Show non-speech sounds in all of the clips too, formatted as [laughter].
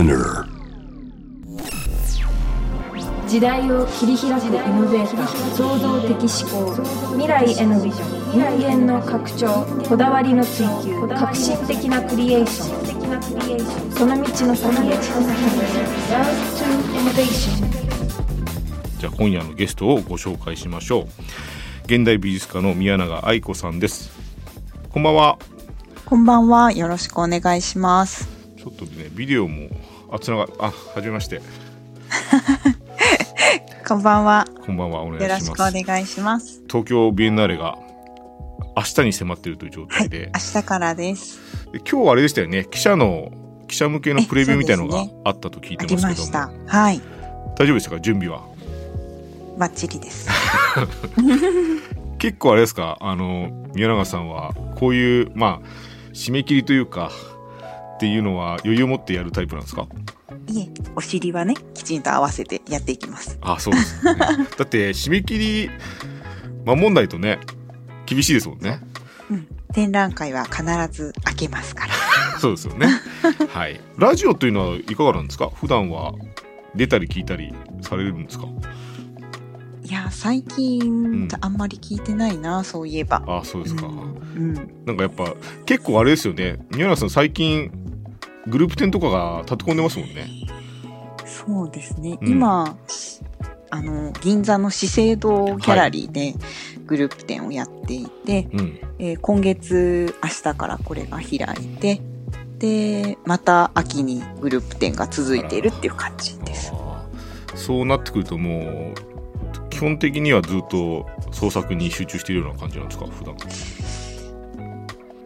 Spinner. 時代を切り開くイノベーター創造的思考未来へのビジョン人間の拡張こだわりの追求革新的なクリエーション。その道の先へ。Love to じゃあ今夜のゲストをご紹介しましょう。現代美術家の宮永愛子さんです。こんばんは。こんばんは。よろしくお願いします。ちょっとねビデオもあつながあはじめまして [laughs] こんばんは。こんばんはお願いよろしくおします願いします。東京ビエンナーレが明日に迫っているという状はい。態で,、明日からです。で今日はあれでしたよね記者の記者向けのプレビューみたいのがあったと聞いてますけどもました。はい。大丈夫でしたか？準備は？バッチリです。[laughs] 結構あれですか？あの宮永さんはこういうまあ締め切りというかっていうのは余裕を持ってやるタイプなんですか？いえ、お尻はね、きちんと合わせてやっていきます。あそうですよね。[laughs] だって締め切り守んないとね厳しいですもんね。うん。展覧会は必ず開けますから。[laughs] そうですよね。はい。ラジオというのはいかがなんですか？普段は出たり聞いたりされるんですか？いや、最近、あんまり聞いてないな、そういえば。あそうですか、うん。うん。なんかやっぱ結構あれですよね。宮永さん最近グループ展とかが立て込んでますもんね。そうですね。うん。今、あの、銀座の資生堂ギャラリーでグループ展をやっていて、うん。えー今月明日からこれが開いてでまた秋にグループ展が続いているっていう感じです。そうなってくるともう基本的にはずっと創作に集中しているような感じなんですか普段。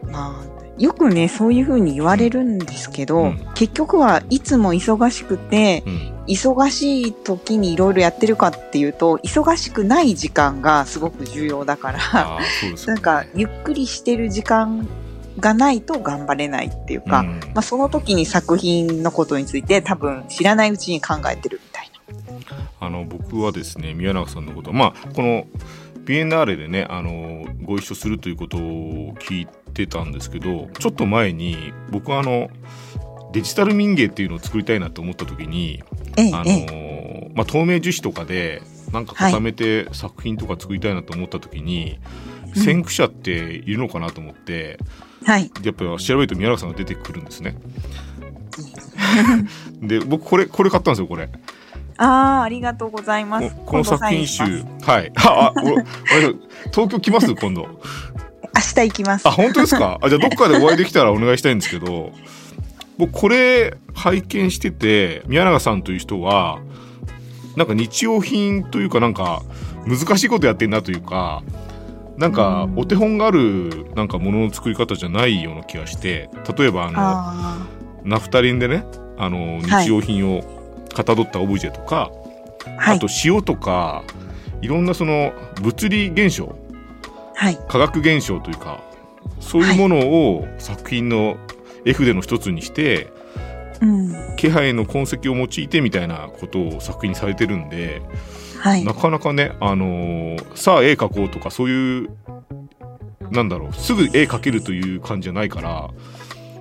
まあよくねそういうふうに言われるんですけど、うん。結局はいつも忙しくてうん。忙しい時にいろいろやってるかっていうと忙しくない時間がすごく重要だからね。なんかゆっくりしてる時間がないと頑張れないっていうか、うん。まあ、その時に作品のことについて多分知らないうちに考えてるみたいな。あの僕はですね宮永さんのことまあこのビエンナーレでねあのご一緒するということを聞いてたんですけどちょっと前に僕はあのデジタル民芸っていうのを作りたいなと思った時にあのまあ、透明樹脂とかでなんか固めて作品とか作りたいなと思った時に、うん先駆者っているのかなと思って、はい。やっぱ調べると宮永さんが出てくるんですね。[laughs] で僕これこれ買ったんですよこれ。ああ、ありがとうございます。ここの作品今集はい。ああおあれ東京来ます？今度。明日行きますあ。本当ですか？[laughs] あじゃあどっかでお会いできたらお願いしたいんですけど僕これ拝見してて宮永さんという人はなんか日用品というかなんか難しいことやってんなというかなんかお手本があるなんかものの作り方じゃないような気がして例えばあのあナフタリンでねあのはい日用品をかたどったオブジェとか、あ、はいあと。塩とかいろんなその物理現象はい。化学現象というかそういうものを作品の絵筆の一つにしてうん。気配の痕跡を用いてみたいなことを作品にされてるんで、はいな。かなかね、あのーさあ絵描こうとかそういうなんだろうすぐ絵描けるという感じじゃないから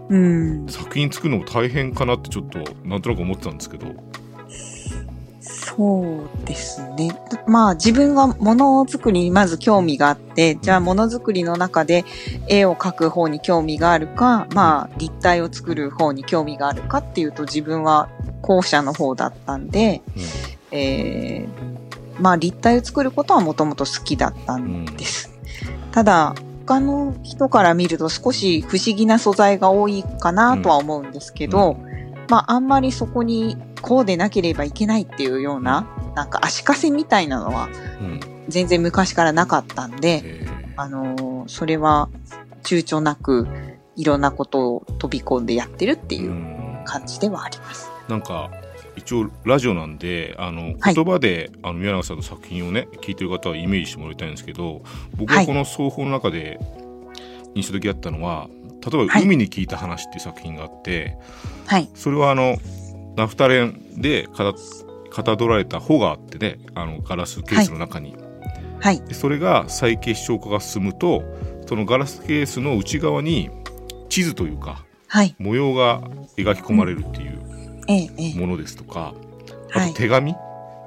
うん。作品作るのも大変かなってちょっとなんとなく思ってたんですけどそうですね。まあ自分がものづくりにまず興味があって、じゃあものづくりの中で絵を描く方に興味があるか、まあ立体を作る方に興味があるかっていうと自分は後者の方だったんで、えーまあ立体を作ることはもともと好きだったんです。ただ、他の人から見ると少し不思議な素材が多いかなとは思うんですけど、まああんまりそこにこうでなければいけないっていうような、なんか足かせみたいなのはうん。全然昔からなかったんで、えあのーそれは躊躇なくいろんなことを飛び込んでやってるってーいううん。感じではあります。なんか一応ラジオなんであのはい。言葉で、あの宮永さんの作品をね聞いてる方はイメージしてもらいたいんですけど僕がはい。この双方の中で印象的だったのは、例えば「はい。海に聞いた話」っていう作品があって、はい。それはあのナフタレンでかたかたどられた穂があってねあのガラスケースの中に、はい。でそれが再結晶化が進むとそのガラスケースの内側に地図というかはい。模様が描き込まれるっていう。ものですとか、あはい。と手紙っ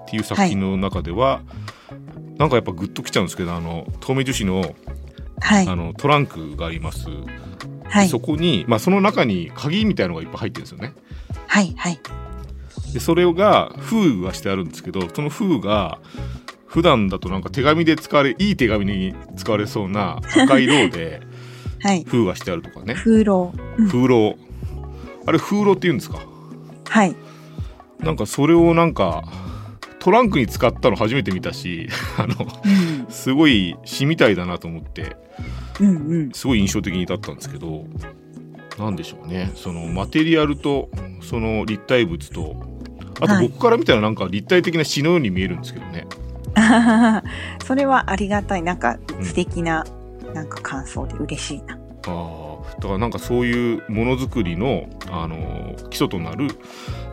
ていう作品の中では、なんかやっぱグッときちゃうんですけどあの透明樹脂のはいあ。のトランクがあります、はいそ。こに、まあ、その中に鍵みたいのがいっぱい入ってるんですよねはい。はい。でそれが封がしてあるんですけどその封が普段だとなんか手紙で使われいい手紙に使われそうな赤いろうで [laughs] はい。封がしてあるとかね風呂。うん風浪あれ風浪って言うんですか？はい。なんかそれをなんかトランクに使ったの初めて見たし [laughs] あのうん。すごい詩みたいだなと思ってうんうん。すごい印象的にだったんですけどなんでしょうねそのマテリアルとその立体物とあとはい僕から見たらなんか立体的な詩のように見えるんですけどね、あはははそれはありがたい。なんかうん素敵な、なんか感想で嬉しいな。ああだからなんかそういうものづくりの、あのー基礎となる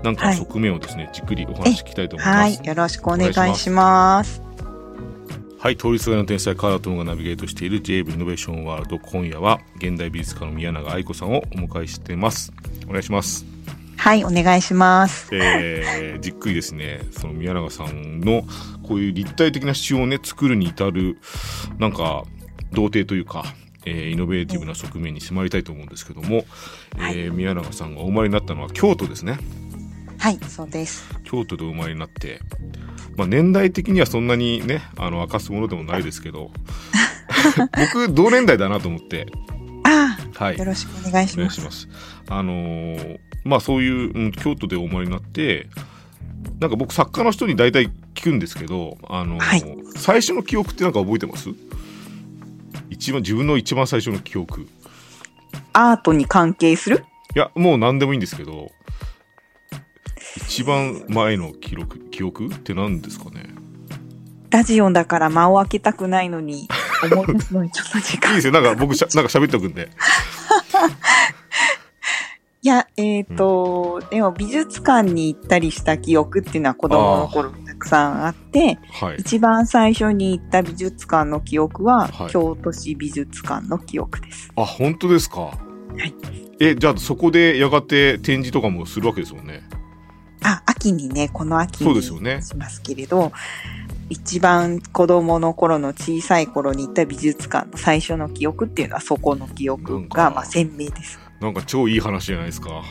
なんかはい側面をですね、じっくりお話し聞きたいと思います。はい。よろしくお願いします。はい、通りすがりの天才カーラトムがナビゲートしている JV イノベーションワールド今夜は現代美術家の宮永愛子さんをお迎えしてます。お願いします。はい。お願いします。えー、じっくりですね、その宮永さんのこういう立体的な詩をね、作るに至る、なんか、童貞というか、えーイノベーティブな側面に迫りたいと思うんですけども、はいえー宮永さんがお生まれになったのは京都ですね。はい。そうです。京都でお生まれになって、まあ、年代的にはそんなにね、あの、明かすものでもないですけど、[laughs] 僕、同年代だなと思って、ああ、はいよ。ろしくお願いしお願ます。いします。あのーまあそういう、うん、京都でお生まれになって、なんか僕作家の人に大体聞くんですけど、あのーはい最初の記憶ってなんか覚えてます？一番、自分の一番最初の記憶。いアートに関係する？や、もう何でもいいんですけど、一番前の記録、記憶って何ですかね？ラジオだから間を開けたくないのに、思い出すのにちょっと時間。いいですよ。なんか僕しゃ、なんか喋っておくんで。[laughs] いや、えっ、と、でも美術館に行ったりした記憶っていうのは子供の頃たくさんあって、はい。一番最初に行った美術館の記憶は、はい京都市美術館の記憶です。あ、本当ですか？いえ、じゃあそこでやがて展示とかもするわけですもんね。あ、秋にね、この秋にそうですよねしますけれど、一番子供の頃の小さい頃に行った美術館の最初の記憶っていうのはそこの記憶がまあ鮮明です。なんか超いい話じゃないですか。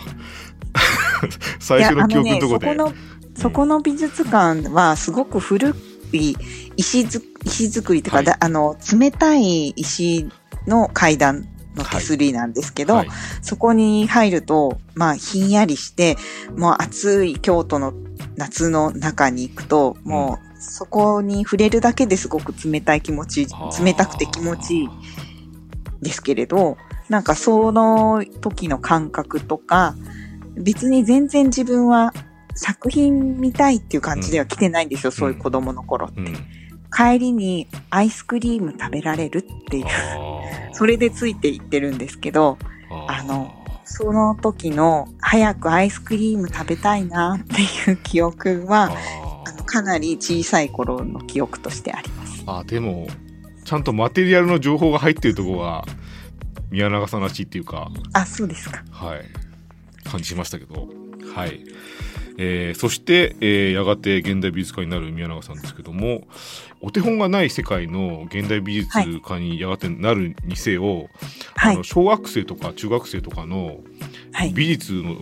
[laughs] 最初の記憶のとこで。いやあのね、そこの、そこの美術館はすごく古い石づ石造りとか、はいだあの、冷たい石の階段の手すりなんですけど、はい。そこに入ると、まあ、ひんやりして、もう暑い京都の夏の中に行くと、もう、そこに触れるだけですごく冷たい気持ち冷たくて気持ちいいですけれど、なんかその時の感覚とか、別に全然自分は作品見たいっていう感じでは来てないんですよ、そういう子供の頃って。うん。帰りにアイスクリーム食べられるっていう、[laughs] それでついていってるんですけど、あのその時の早くアイスクリーム食べたいなっていう記憶は、ああのかなり小さい頃の記憶としてあります。ーあでもちゃんとマテリアルの情報が入ってるところが宮永さんらしいっていうかあ、そうですか。はい。感じしましたけど。はい、えーそして、えーやがて現代美術家になる宮永さんですけどもお手本がない世界の現代美術家にやがてなるにせよ、はいあの。小学生とか中学生とかのはい。美術の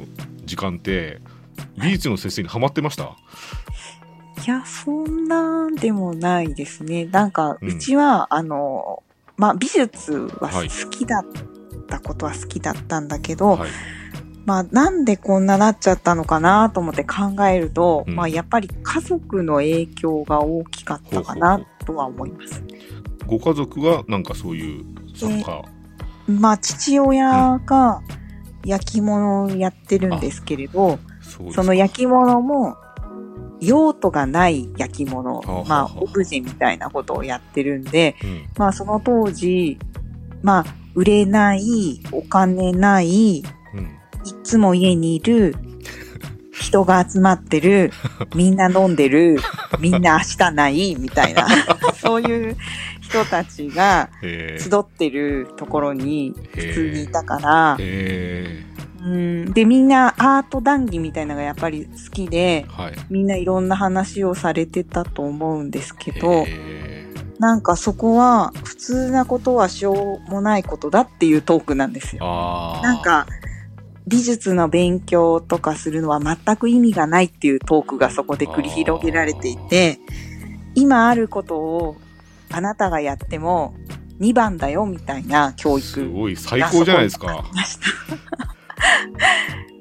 時間って美術の先生にハマってました、いや、そんなんでもないですね。なんか、うんうちは、あの、まあ、美術ははい好きだったことは好きだったんだけど、はいまあ、なんでこんななっちゃったのかなと思って考えると、うん。まあ、やっぱり家族の影響が大きかったかなとは思います。ご家族がなんかそういう作家、まあ、父親が焼き物をやってるんですけれど、そうですその焼き物も用途がない焼き物はあは、あまあ、オブジェみたいなことをやってるんで、うん。まあ、その当時、まあ、売れない、お金ない、うんいつも家にいる、人が集まってる、[laughs] みんな飲んでる、みんな明日ない、みたいな、[laughs] そういう人たちがえ。ー集ってるところに普通にいたから、え。うん。で、みんなアート談義みたいなのがやっぱり好きで、はい。みんないろんな話をされてたと思うんですけど、へなんかそこは普通なことはしょうもないことだっていうトークなんですー。よ。なんか、美術の勉強とかするのは全く意味がないっていうトークがそこで繰り広げられていて、今あることをあなたがやっても2番だよみたいな教育すごい最高じゃないですか。[laughs]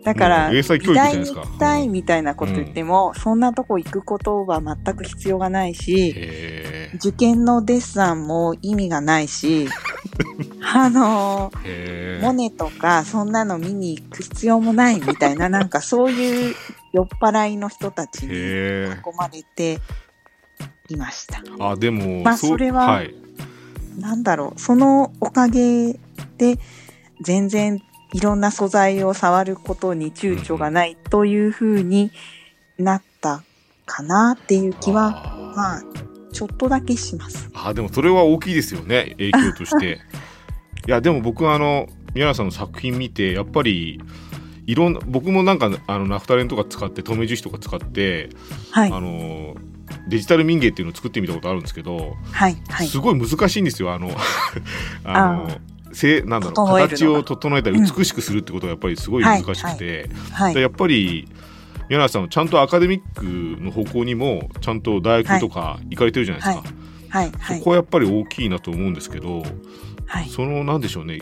だから、英才教育じゃないですか。たいみたいなこと言っても、そんなとこ行くことは全く必要がないし、へ受験のデッサンも意味がないし、あのモネとかそんなの見に行く必要もないみたいな、なんかそういう酔っ払いの人たちに囲まれていました。あでも、まあうそれははい、なんだろう、そのおかげで全然いろんな素材を触ることに躊躇がないという風になったかなっていう気は、まあ、ちょっとだけします。あでもそれは大きいですよね影響として [laughs] いやでも僕はあの宮原さんの作品見てやっぱりいろんな僕もなんかあのナフタレンとか使って留め樹脂とか使って、はいあ。のデジタル民芸っていうのを作ってみたことあるんですけど、はい。はい。すごい難しいんですよあの [laughs] あのせなんだろう形を整えたり美しくするってことがやっぱりすごい難しくて、はい。でやっぱり宮原さんはちゃんとアカデミックの方向にもちゃんと大学とか行かれてるじゃないですか、はい。はい。そこはやっぱり大きいなと思うんですけどはい。そのなんでしょうね。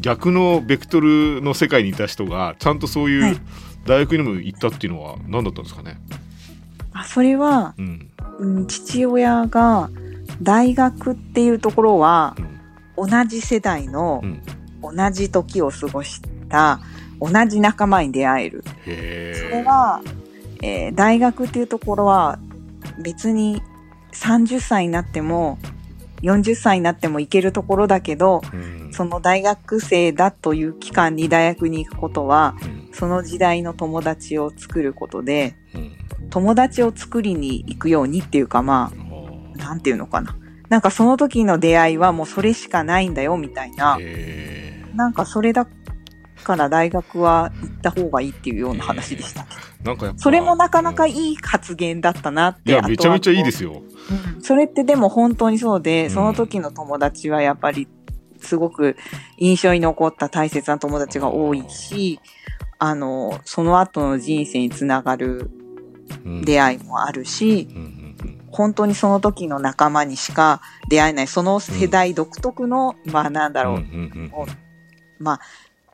逆のベクトルの世界にいた人がちゃんとそうはい。いう大学にも行ったっていうのは何だったんですかね、あそれは、うん。うん、父親が大学っていうところはうん。同じ世代のうん、同じ時を過ごした同じ仲間に出会える。は、えー大学っていうところは別に30歳になっても40歳になっても行けるところだけど、うん。その大学生だという期間に大学に行くことは、うん。その時代の友達を作ることで、うん。友達を作りに行くようにっていうかまあ、なんていうのかな。なんかその時の出会いはもうそれしかないんだよみたいな。へなんかそれだから大学は行った方がいいっていうような話でした。ーなんかやっぱそれもなかなかいいい発言だったなって。やめちゃめちゃいいですよ。ようんそれってでも本当にそうで、うんその時の友達はやっぱりすごく印象に残った大切な友達が多いし、あの、その後の人生につながるうん出会いもあるし、本当にその時の仲間にしか出会えない、その世代独特の、まあなんだろう、うんうんうんまあ、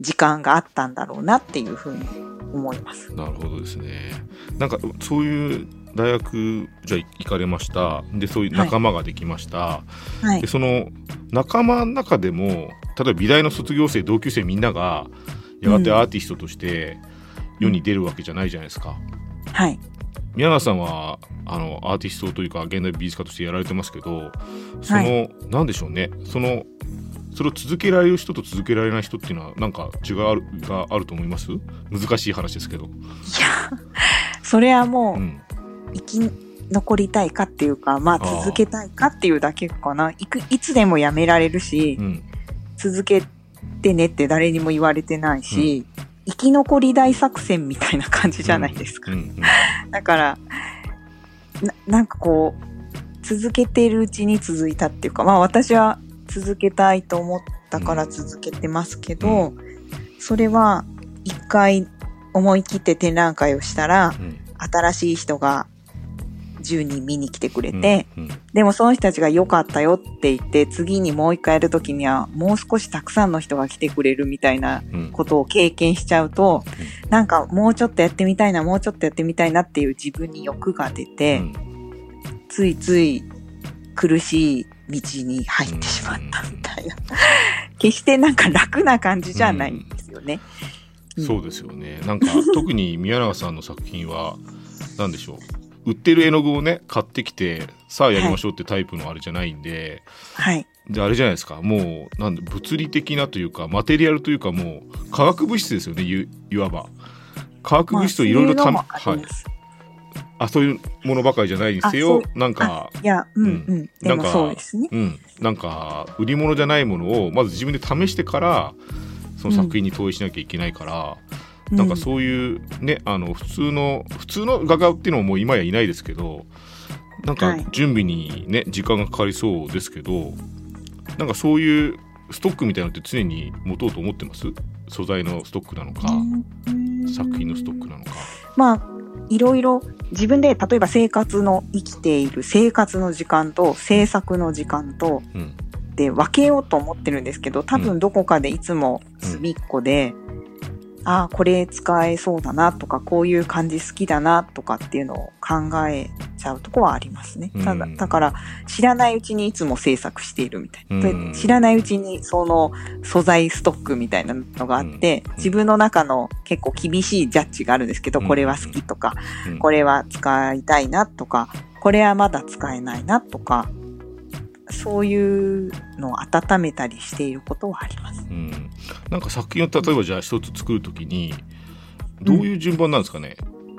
時間があったんだろうなっていうふうに思います。なるほどですね。なんかそういう大学じゃあ行かれました。でそういう仲間ができました。はいで。その仲間の中でも例えば美大の卒業生同級生みんながやがてアーティストとして世に出るわけじゃないじゃないですか。はい。宮永さんはあのアーティストというか現代美術家としてやられてますけどその、はなんでしょうねそのそれを続けられる人と続けられない人っていうのはなんか違いがあるがあると思います？難しい話ですけど。いや、それはもう、うん生き残りたいかっていうか、まあ続けたいかっていうだけかな。いく、いつでもやめられるしう、ん続けてねって誰にも言われてないし、生き残り大作戦みたいな感じじゃないですか。うんうんだから、な、なんかこう、続けてるうちに続いたっていうか、まあ私は続けたいと思ったから続けてますけど、それは一回思い切って展覧会をしたら、うん。新しい人が10人見に来てくれて、うん。でもその人たちが良かったよって言って、次にもう一回やるときには、もう少したくさんの人が来てくれるみたいなうん。ことを経験しちゃうと、なんかもうちょっとやってみたいな、もうちょっとやってみたいなっていう自分に欲が出て、うん。ついつい苦しい道に入ってしまったみたいな。[laughs] 決してなんか楽な感じじゃないんですよね。そうですよね。なんか特に宮永さんの作品は何でしょう。売ってる絵の具をね買ってきてさあやりましょうってタイプのあれじゃないんで、はい。であれじゃないですか。もうなんで物理的なというかマテリアルというかもう化学物質ですよねいいわば。化学物質をいろいろたまめはいあそういうのものばかりじゃないにせあよなんかいや、うんうん。なんかそうですね。うん。なんか売り物じゃないものをまず自分で試してからその作品に投影しなきゃいけないから、なんかそういうね、あの普通の普通の画家っていうのももう今やいないですけどなんかはい。準備にね時間がかかりそうですけどなんかそういうストックみたいなのって常に持とうと思ってます？素材のストックなのか、うん作品のストックなのか。まあ、いろいろ自分で例えば生活の生きている生活の時間と制作の時間とうん。で分けようと思ってるんですけど多分どこかでいつも隅っこで、ああこれ使えそうだなとかこういう感じ好きだなとかっていうのを考えちゃうとこはありますね。ただうん。だから知らないうちにいつも制作しているみたいな。知らないうちにその素材ストックみたいなのがあって、うん。自分の中の結構厳しいジャッジがあるんですけど、うん。これは好きとか、うん。これは使いたいなとか、これはまだ使えないなとか、そういうのを温めたりしていることはあります。うん、なんか作品を例えばじゃあ一つ作るときにどういう順番なんですかね、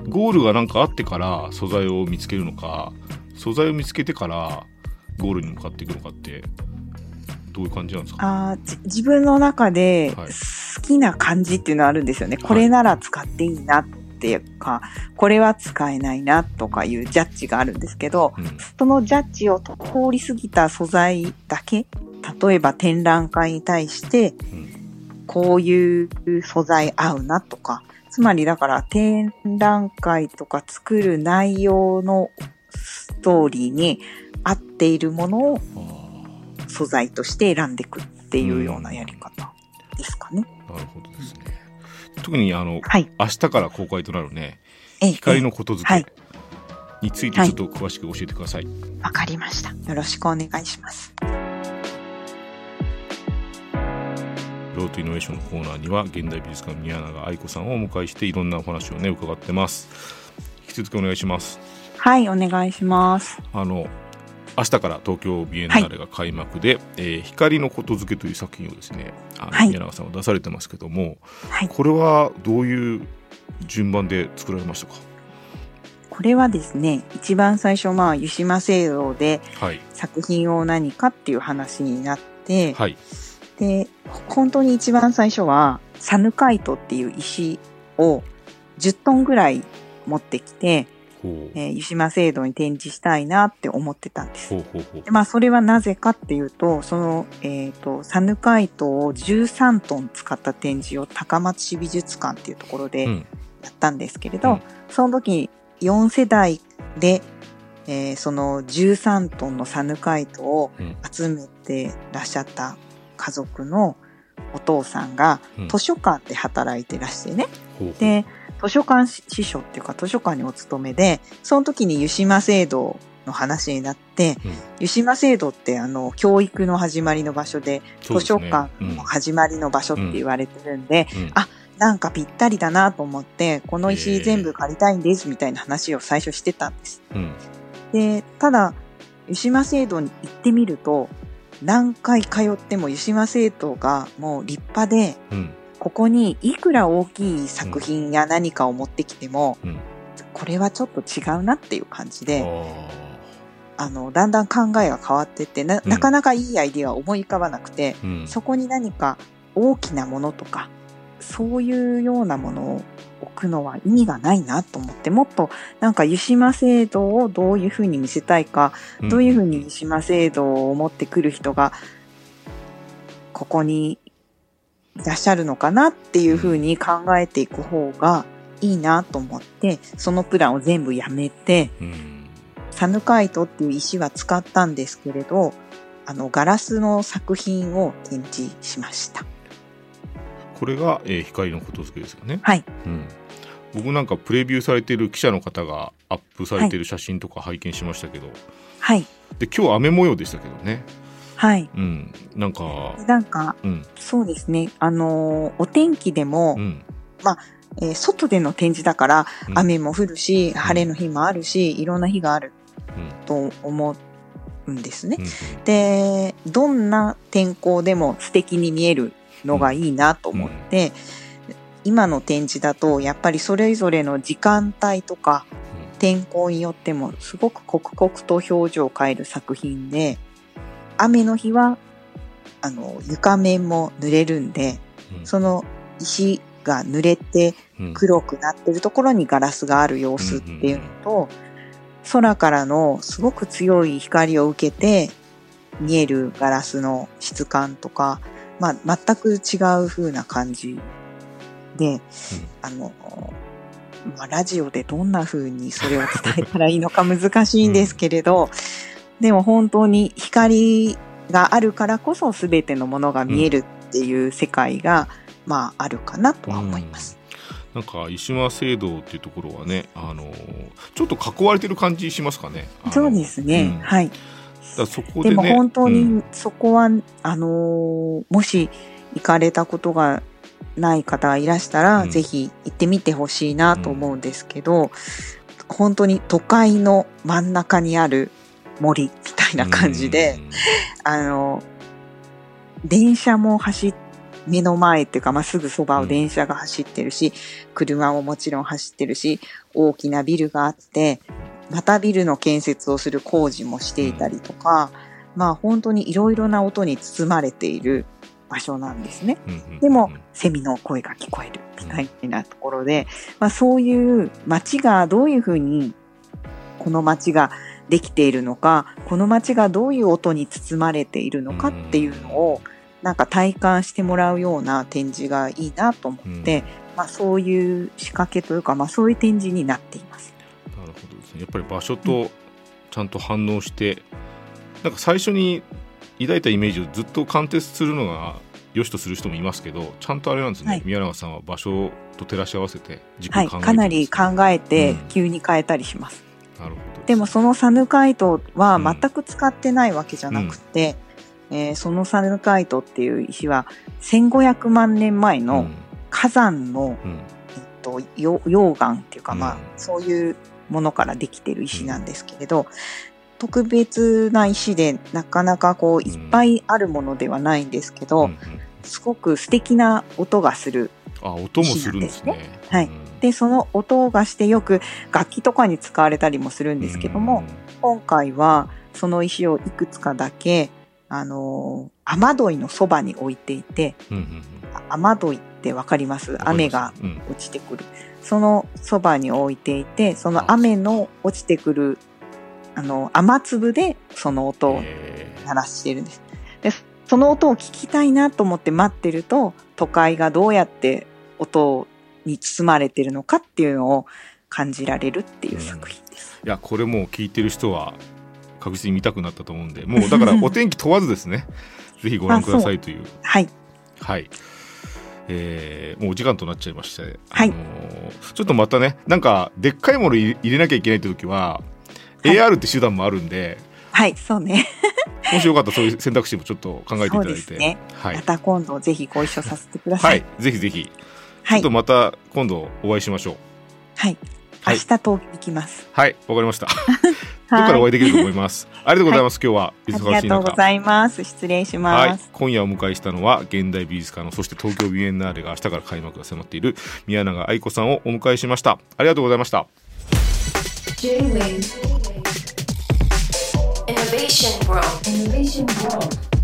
ゴールがなんかあってから素材を見つけるのか素材を見つけてからゴールに向かっていくのかってどういう感じなんですか？あ自分の中ではい。好きな感じっていうのはあるんですよね。これなら使っていいなっていうか、これは使えないなとかいうジャッジがあるんですけど、うん。そのジャッジを通り過ぎた素材だけ、例えば展覧会に対して、うん。こういう素材合うなとか、つまりだから展覧会とか作る内容のストーリーに合っているものをあ素材として選んでいくっていうようなやり方ですかね。ーなるほどですね特にあのはい。明日から公開となるねええ光のことづはいけについてちょっと詳しく教えてください、わかりました。よろしくお願いします。ロートイノベーションのコーナーには現代美術館宮永愛子さんをお迎えしていろんなお話をね伺ってます。引き続きお願いします。はい、お願いします。あの明日から東京ビエンナーレが開幕で「えー光のことづけ」という作品をですねあの、はい。宮永さんは出されてますけどもはい。これはどういう順番で作られましたか？これはですね、一番最初、まあ、湯島聖堂ではい。作品を何かっていう話になって、はいで、本当に一番最初は、サヌカイトっていう石を10トンぐらい持ってきて、えー湯島聖堂に展示したいなって思ってたんです。ほうほうほう。でまあ、それはなぜかっていうと、その、えっ、と、サヌカイトを13トン使った展示を高松市美術館っていうところでうん。やったんですけれど、うんその時4世代で、えーその13トンのサヌカイトをうん。集めてらっしゃった家族のお父さんがうん。図書館で働いてらしてね。ほうほう。で、図書館司書っていうか図書館にお勤めで、その時に湯島聖堂の話になって、うん。湯島聖堂ってあの、教育の始まりの場所で、ね。書館うんの始まりの場所って言われてるんで、うん。あなんかぴったりだなと思って、このへ石ー全部借りたいんですみたいな話を最初してたんです。うん。で、ただ、湯島聖堂に行ってみると、何回通っても湯島聖堂がもう立派で、うん。ここにいくら大きい作品や何かを持ってきても、うん。これはちょっと違うなっていう感じで、ああの、だんだん考えが変わってってな、うん。なかなかいいアイディアが思い浮かばなくて、ーうん。そこに何か大きなものとか、そういうようなものを置くのは意味がないなと思って、もっとなんか湯島聖堂をどういうふうに見せたいか、どういうふうに湯島聖堂を持ってくる人が、ここにいらっしゃるのかなっていうふうに考えていく方がいいなと思って、そのプランを全部やめて、うんサヌカイトっていう石は使ったんですけれど、あの、ガラスの作品を展示しました。これが、えー光のことづけですよね。はい。うん、僕なんかプレビューされている記者の方がアップされている写真とか拝見しましたけど、はい。で今日雨模様でしたけどね。はい。うん、なんか、なんか、うん、そうですね。あのーお天気でも、うん、えー外での展示だから、うん雨も降るし、晴れの日もあるし、いろんな日があるうん、と思うんですねう。ん、で、どんな天候でも素敵に見えるのがいいなと思って、今の展示だと、やっぱりそれぞれの時間帯とか、天候によってもすごく刻々と表情を変える作品で、雨の日は、あの、床面も濡れるんで、うん。その石が濡れてうん。黒くなってるところにガラスがある様子っていうのと、空からのすごく強い光を受けて見えるガラスの質感とか、まあ、全く違う風な感じで、あの、まあ、ラジオでどんな風にそれを伝えたらいいのか難しいんですけれど、でも本当に光があるからこそ全てのものが見えるっていう世界が、まあ、あるかなとは思います。なんか石間聖堂っていうところはね、あのちょっと囲われてる感じしますかね。そうですね。うんはい。だそこででね。も本当うん。にそこは、あのーもし行かれたことがない方がいらしたら、うん。ぜひ行ってみてほしいなと思うんですけど、本当に都会の真ん中にある森みたいな感じで、、あの、電車も走っ目の前っていうか、まあ、すぐそばを電車が走ってるし、車ももちろん走ってるし、大きなビルがあって、またビルの建設をする工事もしていたりとか、まあ本当にいろいろな音に包まれている場所なんですね。うんうんでも、セミの声が聞こえるみたいなところで、まあそういう街がどういうふうに、この街ができているのか、この街がどういう音に包まれているのかっていうのを、なんか体感してもらうような展示がいいなと思って、まあそういう仕掛けというか、まあそういう展示になっています。ね。やっぱり場所とちゃんと反応して、なんか最初に抱いたイメージをずっと貫徹するのが良しとする人もいますけど、ちゃんとあれなんですね。はい。宮永さんは場所と照らし合わせてじっくはい。り考えてかなり考えてうん。急に変えたりします。なるほど。でもそのサヌカイトは全く使ってないわけじゃなくて、えーそのサヌカイトっていう石は1500万年前の火山の、うんうん。えっと、よ溶岩っていうか、まあうん、そういうものからできてる石なんですけれど、特別な石でなかなかこういっぱいあるものではないんですけど、すごく素敵な音がする。あ音もするんですね。はい。うん。で、その音がしてよく楽器とかに使われたりもするんですけども、、今回はその石をいくつかだけ、あのー雨どいのそばに置いていて、雨どいってわかります雨がうん落ちてくる。そのそばに置いていて、その雨の落ちてくる、あの、雨粒でその音をえー鳴らしてるんです。で、その音を聞きたいなと思って待ってると、都会がどうやって音に包まれてるのかっていうのを感じられるっていう作品です。いやこれもう聞いてる人は確実に見たくなったと思うんでもうだからお天気問わずですね [laughs] ぜひご覧くださいというはい。はい。えーもうお時間となっちゃいまして、はいあのーちょっとまたねなんかでっかいもの入れなきゃいけないって時は、はい AR って手段もあるんではい、そうね。もしよかったらそういう選択肢もちょっと考えていただいそうて、ですねはいま、た今度ぜひご一緒させてくださ。はいい、ぜひぜひ、はいちょっと。また今度お会いしましょうはい。はい明日東京行きます。はいわかりましたどっからお会いできると思います、ありがとうございます、今日はあり忙しい中がとうございます。失礼しはい。ます。、今夜お迎えしたのは現代美術家のそして東京ビエンナーレが明日から開幕が迫っている宮永愛子さんをお迎えしました。ありがとうございました。J-Wave Innovation World. Innovation World